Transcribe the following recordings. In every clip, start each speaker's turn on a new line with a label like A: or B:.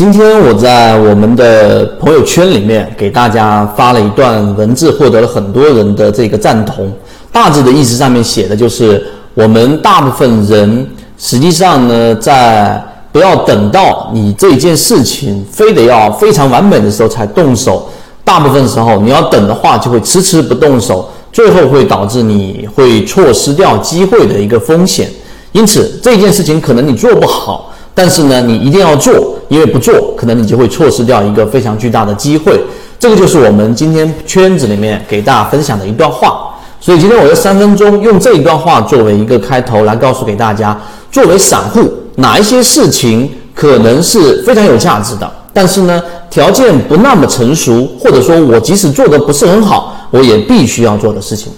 A: 今天我在我们的朋友圈里面给大家发了一段文字，获得了很多人的这个赞同。大致的意思上面写的就是，我们大部分人实际上呢，在不要等到你这件事情非得要非常完美的时候才动手，大部分时候你要等的话，就会迟迟不动手，最后会导致你会错失掉机会的一个风险。因此，这件事情可能你做不好。但是呢，你一定要做，因为不做，可能你就会错失掉一个非常巨大的机会。这个就是我们今天圈子里面给大家分享的一段话。所以今天我用三分钟用这一段话作为一个开头，来告诉给大家，作为散户，哪一些事情可能是非常有价值的，但是呢，条件不那么成熟，或者说我即使做的不是很好，我也必须要做的事情。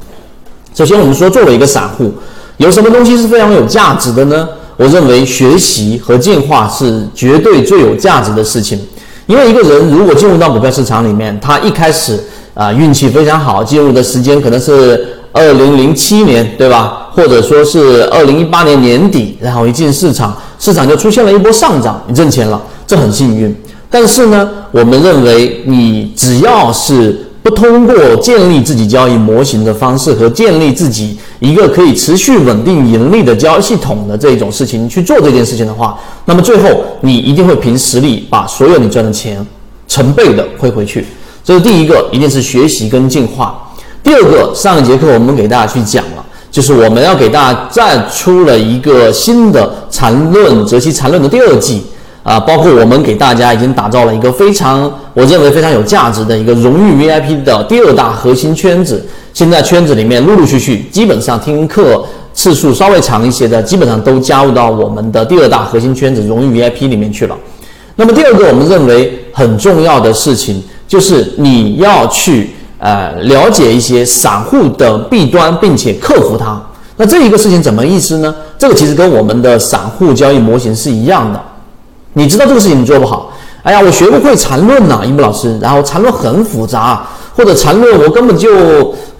A: 首先，我们说作为一个散户，有什么东西是非常有价值的呢？我认为学习和进化是绝对最有价值的事情，因为一个人如果进入到股票市场里面，他一开始啊运气非常好，进入的时间可能是二零零七年，对吧？或者说是二零一八年年底，然后一进市场，市场就出现了一波上涨，你挣钱了，这很幸运。但是呢，我们认为你只要是通过建立自己交易模型的方式和建立自己一个可以持续稳定盈利的交易系统的这种事情去做这件事情的话，那么最后你一定会凭实力把所有你赚的钱成倍的亏回去。这是第一个，一定是学习跟进化。第二个，上一节课我们给大家去讲了，就是我们要给大家再出了一个新的缠论择期缠论的第二季。啊，包括我们给大家已经打造了一个非常，我认为非常有价值的一个荣誉 VIP 的第二大核心圈子。现在圈子里面陆陆续续，基本上听课次数稍微长一些的，基本上都加入到我们的第二大核心圈子荣誉 VIP 里面去了。那么第二个，我们认为很重要的事情就是你要去呃了解一些散户的弊端，并且克服它。那这一个事情怎么意思呢？这个其实跟我们的散户交易模型是一样的。你知道这个事情你做不好，哎呀，我学不会缠论呐，一木老师，然后缠论很复杂，或者缠论我根本就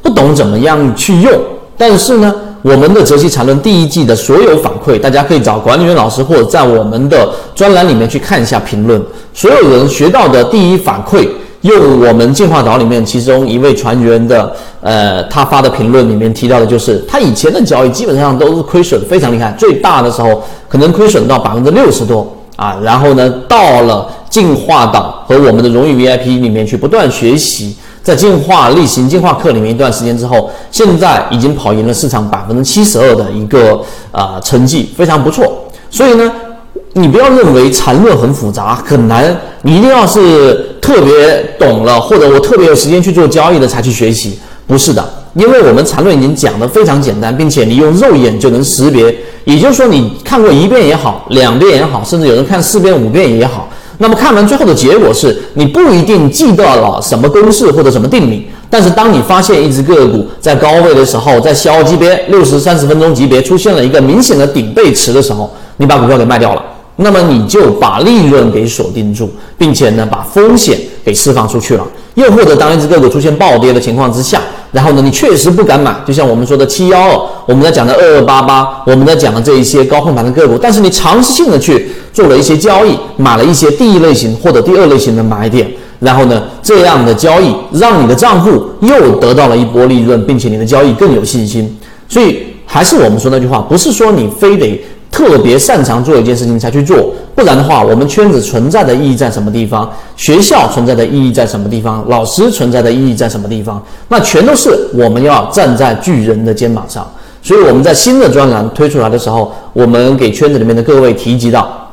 A: 不懂怎么样去用。但是呢，我们的泽西缠论第一季的所有反馈，大家可以找管理员老师或者在我们的专栏里面去看一下评论。所有人学到的第一反馈，用我们进化岛里面其中一位船员的，呃，他发的评论里面提到的就是，他以前的交易基本上都是亏损非常厉害，最大的时候可能亏损到百分之六十多。啊，然后呢，到了进化岛和我们的荣誉 VIP 里面去不断学习，在进化例行进化课里面一段时间之后，现在已经跑赢了市场百分之七十二的一个啊成绩，非常不错。所以呢，你不要认为缠论很复杂很难，你一定要是特别懂了，或者我特别有时间去做交易的才去学习，不是的。因为我们缠论已经讲得非常简单，并且你用肉眼就能识别，也就是说你看过一遍也好，两遍也好，甚至有人看四遍五遍也好，那么看完最后的结果是你不一定记到了什么公式或者什么定理，但是当你发现一只个股在高位的时候，在小级别六十三十分钟级别出现了一个明显的顶背驰的时候，你把股票给卖掉了，那么你就把利润给锁定住，并且呢把风险给释放出去了。又或者当一只个股出现暴跌的情况之下。然后呢，你确实不敢买，就像我们说的七幺二，我们在讲的二二八八，我们在讲的这一些高控盘的个股，但是你尝试性的去做了一些交易，买了一些第一类型或者第二类型的买点，然后呢，这样的交易让你的账户又得到了一波利润，并且你的交易更有信心。所以还是我们说那句话，不是说你非得。特别擅长做一件事情才去做，不然的话，我们圈子存在的意义在什么地方？学校存在的意义在什么地方？老师存在的意义在什么地方？那全都是我们要站在巨人的肩膀上。所以我们在新的专栏推出来的时候，我们给圈子里面的各位提及到，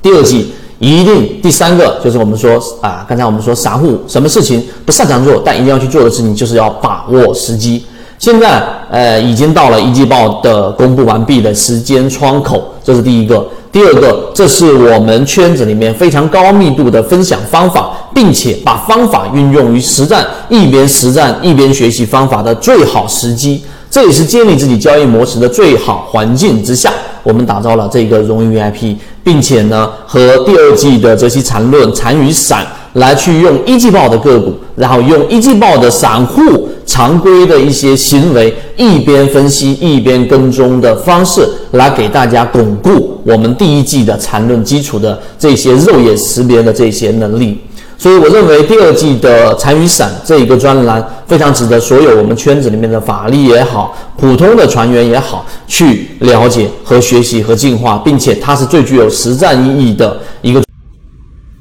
A: 第二季一定第三个就是我们说啊，刚才我们说散户什么事情不擅长做，但一定要去做的事情，就是要把握时机。现在，呃，已经到了一季报的公布完毕的时间窗口，这是第一个。第二个，这是我们圈子里面非常高密度的分享方法，并且把方法运用于实战，一边实战一边学习方法的最好时机。这也是建立自己交易模式的最好环境之下，我们打造了这个荣誉 VIP，并且呢，和第二季的这些缠论、缠与散来去用一季报的个股，然后用一季报的散户常规的一些行为，一边分析一边跟踪的方式，来给大家巩固我们第一季的缠论基础的这些肉眼识别的这些能力。所以我认为第二季的残余散这一个专栏非常值得所有我们圈子里面的法力也好，普通的船员也好去了解和学习和进化，并且它是最具有实战意义的一个。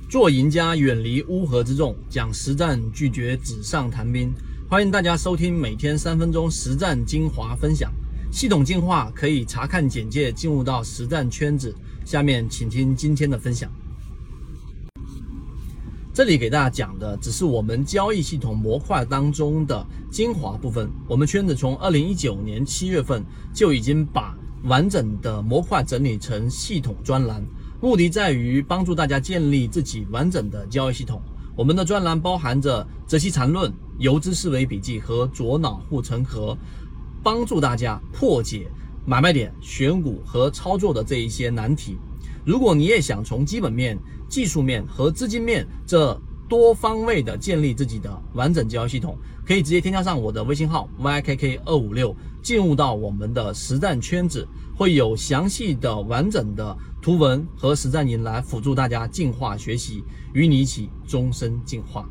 B: 做赢家，远离乌合之众，讲实战，拒绝纸上谈兵。欢迎大家收听每天三分钟实战精华分享，系统进化可以查看简介进入到实战圈子。下面请听今天的分享。这里给大家讲的只是我们交易系统模块当中的精华部分。我们圈子从二零一九年七月份就已经把完整的模块整理成系统专栏，目的在于帮助大家建立自己完整的交易系统。我们的专栏包含着择期缠论、游资思维笔记和左脑护城河，帮助大家破解买卖点、选股和操作的这一些难题。如果你也想从基本面、技术面和资金面这多方位的建立自己的完整交易系统，可以直接添加上我的微信号 ykk 二五六，进入到我们的实战圈子，会有详细的完整的图文和实战营来辅助大家进化学习，与你一起终身进化。